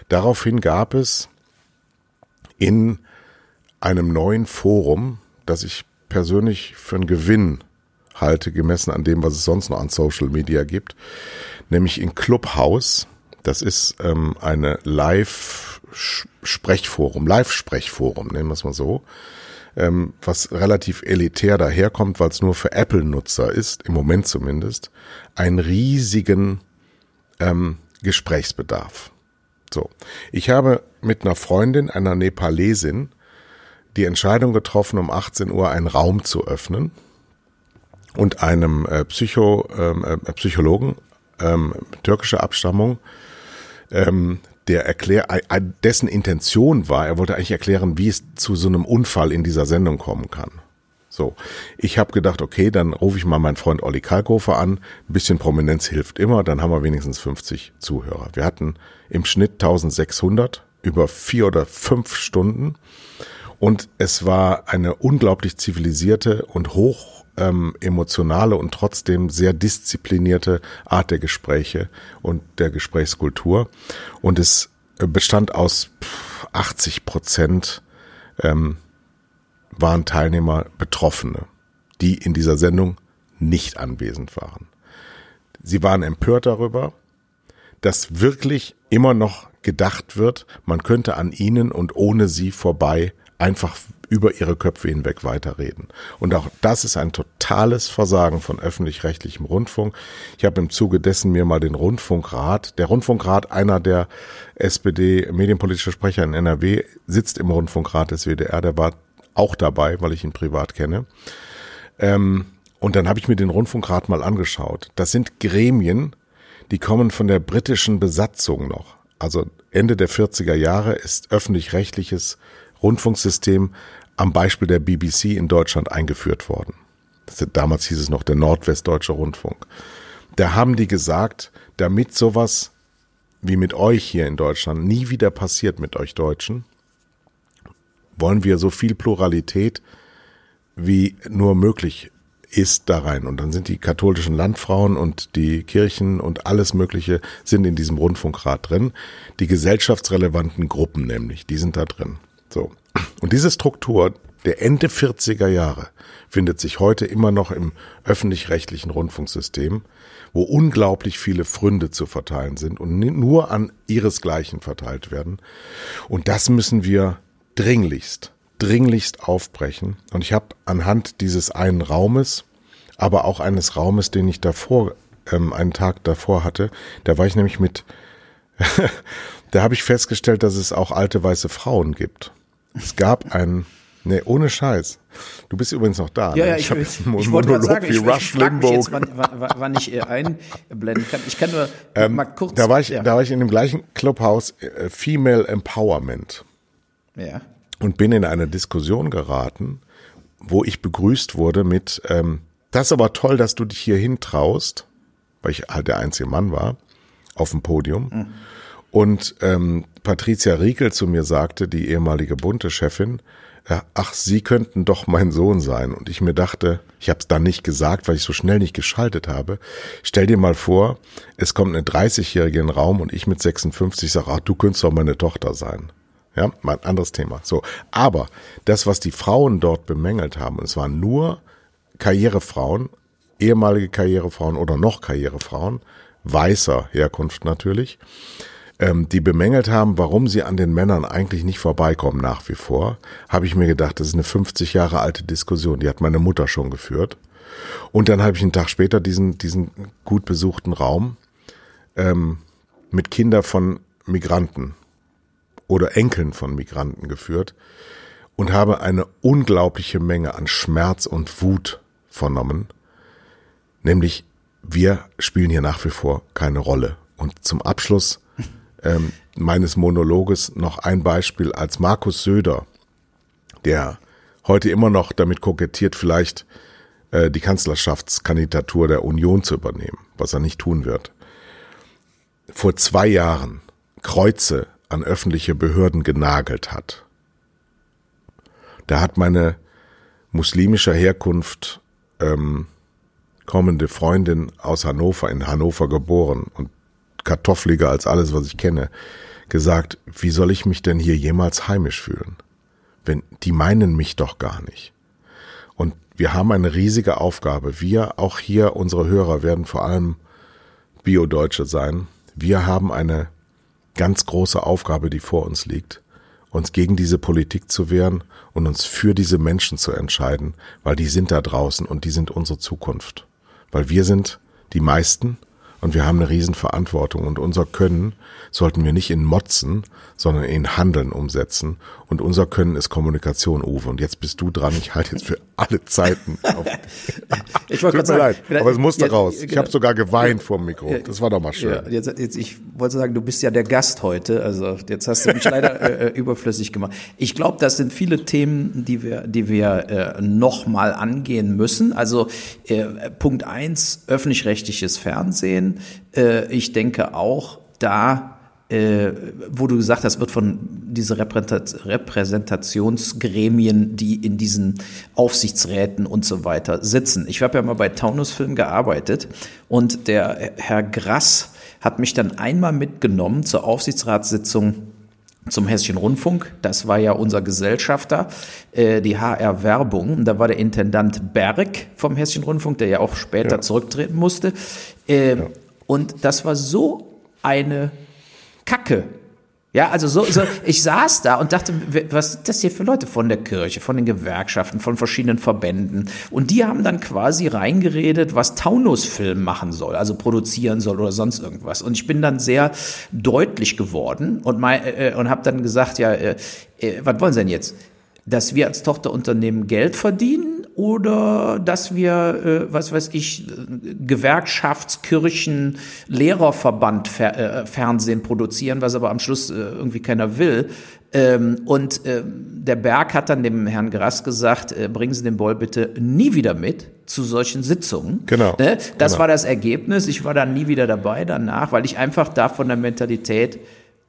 Daraufhin gab es in einem neuen Forum, das ich persönlich für einen Gewinn halte, gemessen an dem, was es sonst noch an Social Media gibt, nämlich in Clubhouse. Das ist ähm, eine Live-Sprechforum, Live-Sprechforum, nennen wir es mal so, ähm, was relativ elitär daherkommt, weil es nur für Apple-Nutzer ist, im Moment zumindest, einen riesigen ähm, Gesprächsbedarf. So, ich habe mit einer Freundin, einer Nepalesin, die Entscheidung getroffen, um 18 Uhr einen Raum zu öffnen und einem äh, Psycho, ähm, äh, Psychologen ähm, türkischer Abstammung, ähm, der erklär, dessen Intention war, er wollte eigentlich erklären, wie es zu so einem Unfall in dieser Sendung kommen kann. So, ich habe gedacht, okay, dann rufe ich mal meinen Freund Olli Kalkofer an. Ein bisschen Prominenz hilft immer, dann haben wir wenigstens 50 Zuhörer. Wir hatten im Schnitt 1600 über vier oder fünf Stunden und es war eine unglaublich zivilisierte und hoch ähm, emotionale und trotzdem sehr disziplinierte Art der Gespräche und der Gesprächskultur. Und es äh, bestand aus 80 Prozent ähm, waren Teilnehmer Betroffene, die in dieser Sendung nicht anwesend waren. Sie waren empört darüber, dass wirklich immer noch gedacht wird, man könnte an ihnen und ohne sie vorbei einfach über ihre Köpfe hinweg weiterreden. Und auch das ist ein totales Versagen von öffentlich-rechtlichem Rundfunk. Ich habe im Zuge dessen mir mal den Rundfunkrat, der Rundfunkrat, einer der SPD medienpolitische Sprecher in NRW, sitzt im Rundfunkrat des WDR, der war auch dabei, weil ich ihn privat kenne. Ähm, und dann habe ich mir den Rundfunkrat mal angeschaut. Das sind Gremien, die kommen von der britischen Besatzung noch. Also Ende der 40er Jahre ist öffentlich-rechtliches Rundfunksystem am Beispiel der BBC in Deutschland eingeführt worden. damals hieß es noch der Nordwestdeutsche Rundfunk. Da haben die gesagt, damit sowas wie mit euch hier in Deutschland nie wieder passiert mit euch Deutschen, wollen wir so viel Pluralität wie nur möglich ist da rein. Und dann sind die katholischen Landfrauen und die Kirchen und alles Mögliche sind in diesem Rundfunkrat drin. Die gesellschaftsrelevanten Gruppen nämlich, die sind da drin. So. Und diese Struktur der Ende 40er Jahre findet sich heute immer noch im öffentlich-rechtlichen Rundfunksystem, wo unglaublich viele Fründe zu verteilen sind und nur an ihresgleichen verteilt werden. Und das müssen wir dringlichst, dringlichst aufbrechen. Und ich habe anhand dieses einen Raumes, aber auch eines Raumes, den ich davor, ähm, einen Tag davor hatte, da war ich nämlich mit, [laughs] da habe ich festgestellt, dass es auch alte weiße Frauen gibt. Es gab einen, nee, ohne Scheiß. Du bist übrigens noch da. Ja, ne? ja, ich, ich, ich, ich wollte gerade sagen, ich, ich frage mich jetzt, wann, wann, wann ich einblenden kann. Ich kann nur ähm, mal kurz. Da war ich, ja. da war ich in dem gleichen Clubhaus äh, Female Empowerment. Ja. Und bin in eine Diskussion geraten, wo ich begrüßt wurde mit, ähm, das ist aber toll, dass du dich hier hintraust, weil ich halt der einzige Mann war, auf dem Podium. Mhm. Und ähm, Patricia Riekel zu mir sagte, die ehemalige Bunte-Chefin, ja, ach, Sie könnten doch mein Sohn sein. Und ich mir dachte, ich habe es dann nicht gesagt, weil ich so schnell nicht geschaltet habe. Stell dir mal vor, es kommt eine 30-Jährige in den Raum und ich mit 56 sage, ach, du könntest doch meine Tochter sein. Ja, mal ein anderes Thema. So, aber das, was die Frauen dort bemängelt haben, und es waren nur Karrierefrauen, ehemalige Karrierefrauen oder noch Karrierefrauen, weißer Herkunft natürlich, ähm, die bemängelt haben, warum sie an den Männern eigentlich nicht vorbeikommen nach wie vor, habe ich mir gedacht, das ist eine 50 Jahre alte Diskussion, die hat meine Mutter schon geführt. Und dann habe ich einen Tag später diesen, diesen gut besuchten Raum ähm, mit Kindern von Migranten oder Enkeln von Migranten geführt und habe eine unglaubliche Menge an Schmerz und Wut vernommen. Nämlich, wir spielen hier nach wie vor keine Rolle. Und zum Abschluss ähm, meines Monologes noch ein Beispiel als Markus Söder, der heute immer noch damit kokettiert, vielleicht äh, die Kanzlerschaftskandidatur der Union zu übernehmen, was er nicht tun wird. Vor zwei Jahren Kreuze an öffentliche Behörden genagelt hat. Da hat meine muslimischer Herkunft ähm, kommende Freundin aus Hannover, in Hannover geboren und kartoffeliger als alles, was ich kenne, gesagt, wie soll ich mich denn hier jemals heimisch fühlen? Wenn, die meinen mich doch gar nicht. Und wir haben eine riesige Aufgabe. Wir, auch hier, unsere Hörer werden vor allem Bio-Deutsche sein. Wir haben eine ganz große Aufgabe, die vor uns liegt, uns gegen diese Politik zu wehren und uns für diese Menschen zu entscheiden, weil die sind da draußen und die sind unsere Zukunft. Weil wir sind die meisten und wir haben eine Riesenverantwortung und unser Können sollten wir nicht in Motzen, sondern in Handeln umsetzen. Und unser Können ist Kommunikation, Uwe. Und jetzt bist du dran. Ich halte jetzt für alle Zeiten auf. [laughs] ich wollte Tut mir sagen, leid, aber es musste jetzt, raus. Ich genau. habe sogar geweint vor dem Mikro. Das war doch mal schön. Ja, jetzt, jetzt, ich wollte sagen, du bist ja der Gast heute. Also jetzt hast du mich leider [laughs] äh, überflüssig gemacht. Ich glaube, das sind viele Themen, die wir, die wir äh, noch mal angehen müssen. Also äh, Punkt eins: öffentlich-rechtliches Fernsehen. Äh, ich denke auch da äh, wo du gesagt hast, wird von diese Repräsentationsgremien, die in diesen Aufsichtsräten und so weiter sitzen. Ich habe ja mal bei Taunus Film gearbeitet und der Herr Grass hat mich dann einmal mitgenommen zur Aufsichtsratssitzung zum Hessischen Rundfunk. Das war ja unser Gesellschafter, äh, die HR Werbung. Da war der Intendant Berg vom Hessischen Rundfunk, der ja auch später Ja. zurücktreten musste. Äh, Ja. Und das war so eine Kacke. Ja, also so, so, [laughs] ich saß da und dachte, was sind das hier für Leute von der Kirche, von den Gewerkschaften, von verschiedenen Verbänden? Und die haben dann quasi reingeredet, was Taunus Film machen soll, also produzieren soll oder sonst irgendwas. Und ich bin dann sehr deutlich geworden und, mein, äh, und habe dann gesagt, ja, äh, äh, was wollen Sie denn jetzt? Dass wir als Tochterunternehmen Geld verdienen oder dass wir, äh, was weiß ich, Gewerkschaftskirchen, Lehrerverband äh, Fernsehen produzieren, was aber am Schluss äh, irgendwie keiner will. Ähm, und ähm, der Berg hat dann dem Herrn Grass gesagt, äh, bringen Sie den Boll bitte nie wieder mit zu solchen Sitzungen. Genau. Ne? Das Genau. war das Ergebnis. Ich war dann nie wieder dabei danach, weil ich einfach da von der Mentalität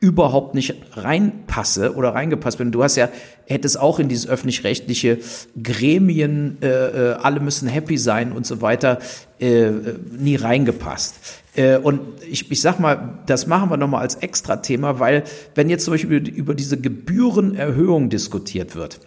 überhaupt nicht reinpasse oder reingepasst bin. Du hast ja, hättest auch in dieses öffentlich-rechtliche Gremien, äh, äh, alle müssen happy sein und so weiter, äh, äh, nie reingepasst. Äh, und ich, ich sag mal, das machen wir nochmal als Extra-Thema, weil wenn jetzt zum Beispiel über, über diese Gebührenerhöhung diskutiert wird,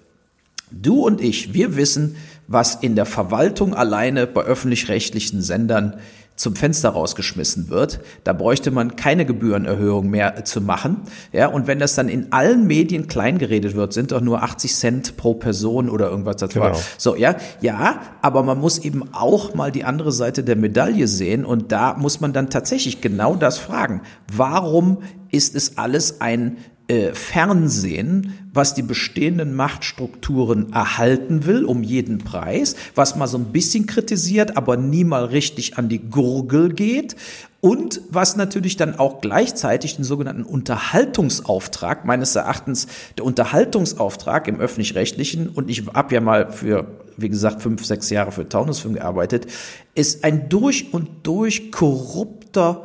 Du und ich, wir wissen, was in der Verwaltung alleine bei öffentlich-rechtlichen Sendern zum Fenster rausgeschmissen wird. Da bräuchte man keine Gebührenerhöhung mehr zu machen. Ja, und wenn das dann in allen Medien kleingeredet wird, sind doch nur 80 Cent pro Person oder irgendwas. Das war. Genau. So, ja, ja, aber man muss eben auch mal die andere Seite der Medaille sehen und da muss man dann tatsächlich genau das fragen. Warum ist es alles ein äh, Fernsehen, was die bestehenden Machtstrukturen erhalten will, um jeden Preis, was mal so ein bisschen kritisiert, aber nie mal richtig an die Gurgel geht und was natürlich dann auch gleichzeitig den sogenannten Unterhaltungsauftrag, meines Erachtens der Unterhaltungsauftrag im öffentlich-rechtlichen, und ich habe ja mal für, wie gesagt, fünf, sechs Jahre für Taunusfilm gearbeitet, ist ein durch und durch korrupter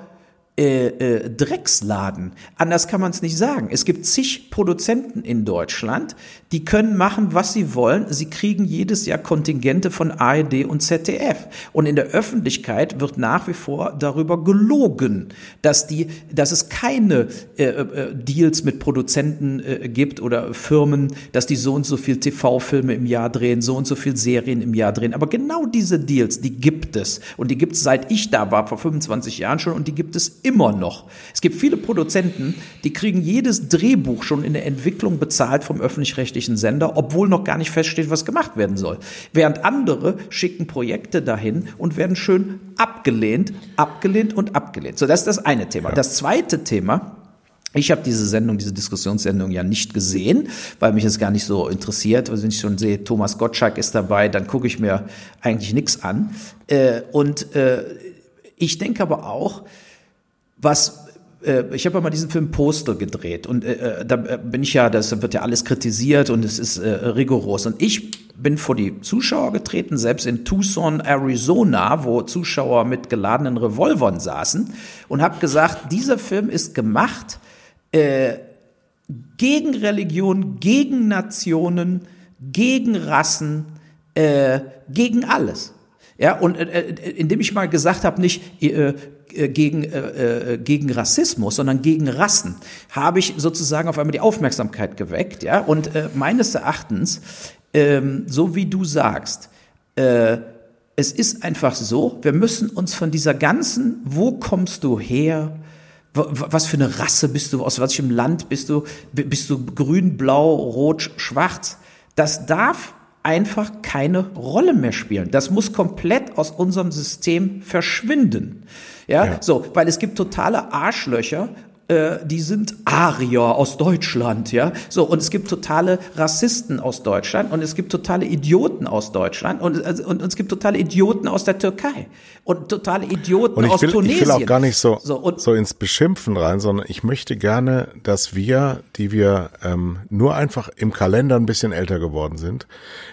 äh, äh, Drecksladen. Anders kann man es nicht sagen. Es gibt zig Produzenten in Deutschland, die können machen, was sie wollen. Sie kriegen jedes Jahr Kontingente von ARD und ZDF. Und in der Öffentlichkeit wird nach wie vor darüber gelogen, dass die, dass es keine äh, äh, Deals mit Produzenten äh, gibt oder Firmen, dass die so und so viel TV-Filme im Jahr drehen, so und so viel Serien im Jahr drehen. Aber genau diese Deals, die gibt es. Und die gibt es seit ich da war, vor 25 Jahren schon. Und die gibt es immer noch. Es gibt viele Produzenten, die kriegen jedes Drehbuch schon in der Entwicklung bezahlt vom öffentlich-rechtlichen Sender, obwohl noch gar nicht feststeht, was gemacht werden soll. Während andere schicken Projekte dahin und werden schön abgelehnt, abgelehnt und abgelehnt. So, das ist das eine Thema. Das zweite Thema, ich habe diese Sendung, diese Diskussionssendung ja nicht gesehen, weil mich das gar nicht so interessiert. Also wenn ich schon sehe, Thomas Gottschalk ist dabei, dann gucke ich mir eigentlich nichts an. Äh, und äh, ich denke aber auch, was äh, ich habe ja mal diesen Film Postal gedreht und äh, äh da bin ich ja, das wird ja alles kritisiert und es ist äh, rigoros. Und ich bin vor die Zuschauer getreten, selbst in Tucson, Arizona, wo Zuschauer mit geladenen Revolvern saßen und habe gesagt, dieser Film ist gemacht äh, gegen Religion, gegen Nationen, gegen Rassen, äh, gegen alles. Ja, und äh, äh indem ich mal gesagt habe, nicht äh, äh, gegen, äh, äh, gegen Rassismus, sondern gegen Rassen, habe ich sozusagen auf einmal die Aufmerksamkeit geweckt. Ja? Und äh, meines Erachtens, ähm, so wie du sagst, äh, es ist einfach so, wir müssen uns von dieser ganzen, wo kommst du her, was für eine Rasse bist du, aus welchem Land bist du, bist du grün, blau, rot, schwarz, das darf einfach keine Rolle mehr spielen. Das muss komplett aus unserem System verschwinden. Ja, ja. so, weil es gibt totale Arschlöcher äh, die sind Arier aus Deutschland, ja. So, und es gibt totale Rassisten aus Deutschland und es gibt totale Idioten aus Deutschland und, also, und, und es gibt totale Idioten aus der Türkei und totale Idioten und ich aus will, Tunesien. Ich will auch gar nicht so, so, und, so ins Beschimpfen rein, sondern ich möchte gerne, dass wir, die wir ähm, nur einfach im Kalender ein bisschen älter geworden sind,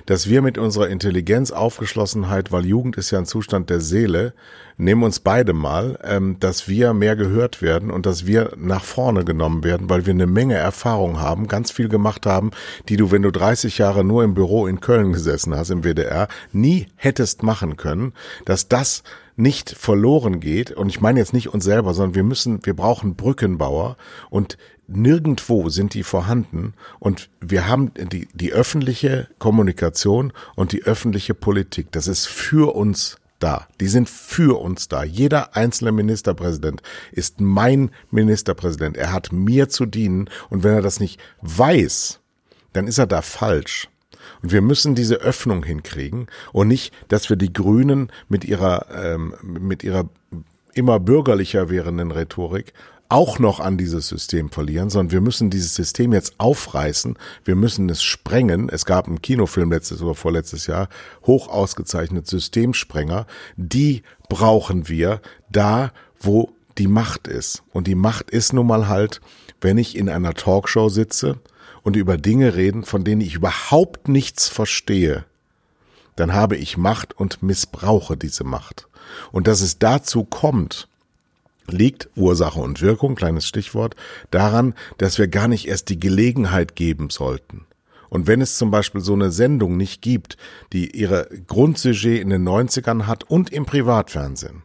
dass wir mit unserer Intelligenz, Aufgeschlossenheit, weil Jugend ist ja ein Zustand der Seele, nehmen uns beide mal, ähm, dass wir mehr gehört werden und dass wir nach vorne genommen werden, weil wir eine Menge Erfahrung haben, ganz viel gemacht haben, die du, wenn du 30 Jahre nur im Büro in Köln gesessen hast, im WDR, nie hättest machen können, dass das nicht verloren geht. Und ich meine jetzt nicht uns selber, sondern wir müssen, wir brauchen Brückenbauer und nirgendwo sind die vorhanden. Und wir haben die, die öffentliche Kommunikation und die öffentliche Politik. Das ist für uns da. Die sind für uns da. Jeder einzelne Ministerpräsident ist mein Ministerpräsident. Er hat mir zu dienen. Und wenn er das nicht weiß, dann ist er da falsch. Und wir müssen diese Öffnung hinkriegen und nicht, dass wir die Grünen mit ihrer, ähm, mit ihrer immer bürgerlicher werdenden Rhetorik auch noch an dieses System verlieren, sondern wir müssen dieses System jetzt aufreißen, wir müssen es sprengen. Es gab einen Kinofilm letztes oder vorletztes Jahr, hoch ausgezeichnet Systemsprenger. Die brauchen wir da, wo die Macht ist. Und die Macht ist nun mal halt, wenn ich in einer Talkshow sitze und über Dinge reden, von denen ich überhaupt nichts verstehe, dann habe ich Macht und missbrauche diese Macht. Und dass es dazu kommt, liegt Ursache und Wirkung, kleines Stichwort, daran, dass wir gar nicht erst die Gelegenheit geben sollten. Und wenn es zum Beispiel so eine Sendung nicht gibt, die ihre Grundsujet in den 90ern hat und im Privatfernsehen,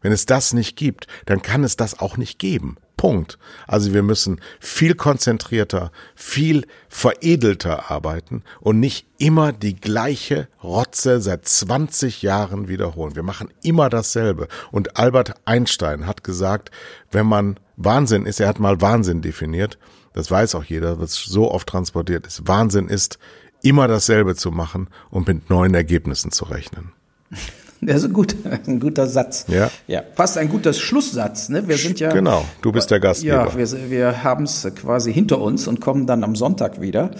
wenn es das nicht gibt, dann kann es das auch nicht geben. Punkt. Also wir müssen viel konzentrierter, viel veredelter arbeiten und nicht immer die gleiche Rotze seit 20 Jahren wiederholen. Wir machen immer dasselbe. Und Albert Einstein hat gesagt, wenn man Wahnsinn ist, er hat mal Wahnsinn definiert, das weiß auch jeder, wird so oft transportiert ist. Wahnsinn ist, immer dasselbe zu machen und mit neuen Ergebnissen zu rechnen. [laughs] Das ist ein, gut, ein guter Satz. Ja. ja. Fast ein guter Schlusssatz. Ne? Wir sind ja. Genau, du bist der Gastgeber. Ja, wir, wir haben es quasi hinter uns und kommen dann am Sonntag wieder.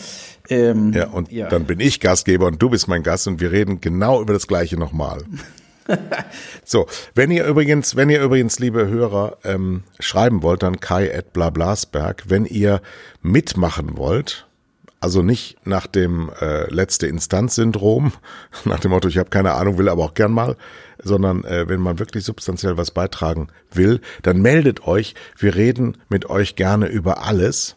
Ähm, ja, und ja. dann bin ich Gastgeber und du bist mein Gast und wir reden genau über das Gleiche nochmal. [laughs] so, wenn ihr übrigens, wenn ihr übrigens, liebe Hörer, ähm, schreiben wollt, dann kai at blablasberg. Wenn ihr mitmachen wollt, Also nicht nach dem äh, letzte Instanz-Syndrom, [laughs] nach dem Motto, ich habe keine Ahnung, will aber auch gern mal, sondern äh, wenn man wirklich substanziell was beitragen will, dann meldet euch. Wir reden mit euch gerne über alles,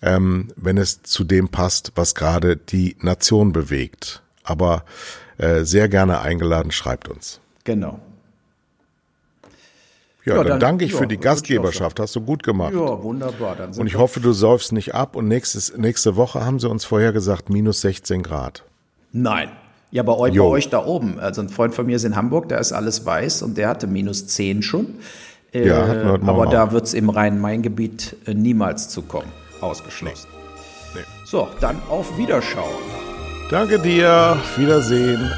ähm, wenn es zu dem passt, was gerade die Nation bewegt. Aber äh, sehr gerne eingeladen, schreibt uns. Genau. Ja, ja dann, dann, danke ich ja, für die Gastgeberschaft. Hast du gut gemacht. Ja, wunderbar. Und ich hoffe, du säufst nicht ab. Und nächstes, nächste Woche haben sie uns vorher gesagt, minus 16 Grad. Nein. Ja, bei euch, bei euch da oben. Also ein Freund von mir ist in Hamburg, da ist alles weiß und der hatte minus 10 schon. Äh, ja, hatten wir heute aber da wird es im Rhein-Main-Gebiet äh, niemals zu kommen. Ausgeschlossen. Nee. Nee. So, dann auf Wiederschauen. Danke dir. Wiedersehen.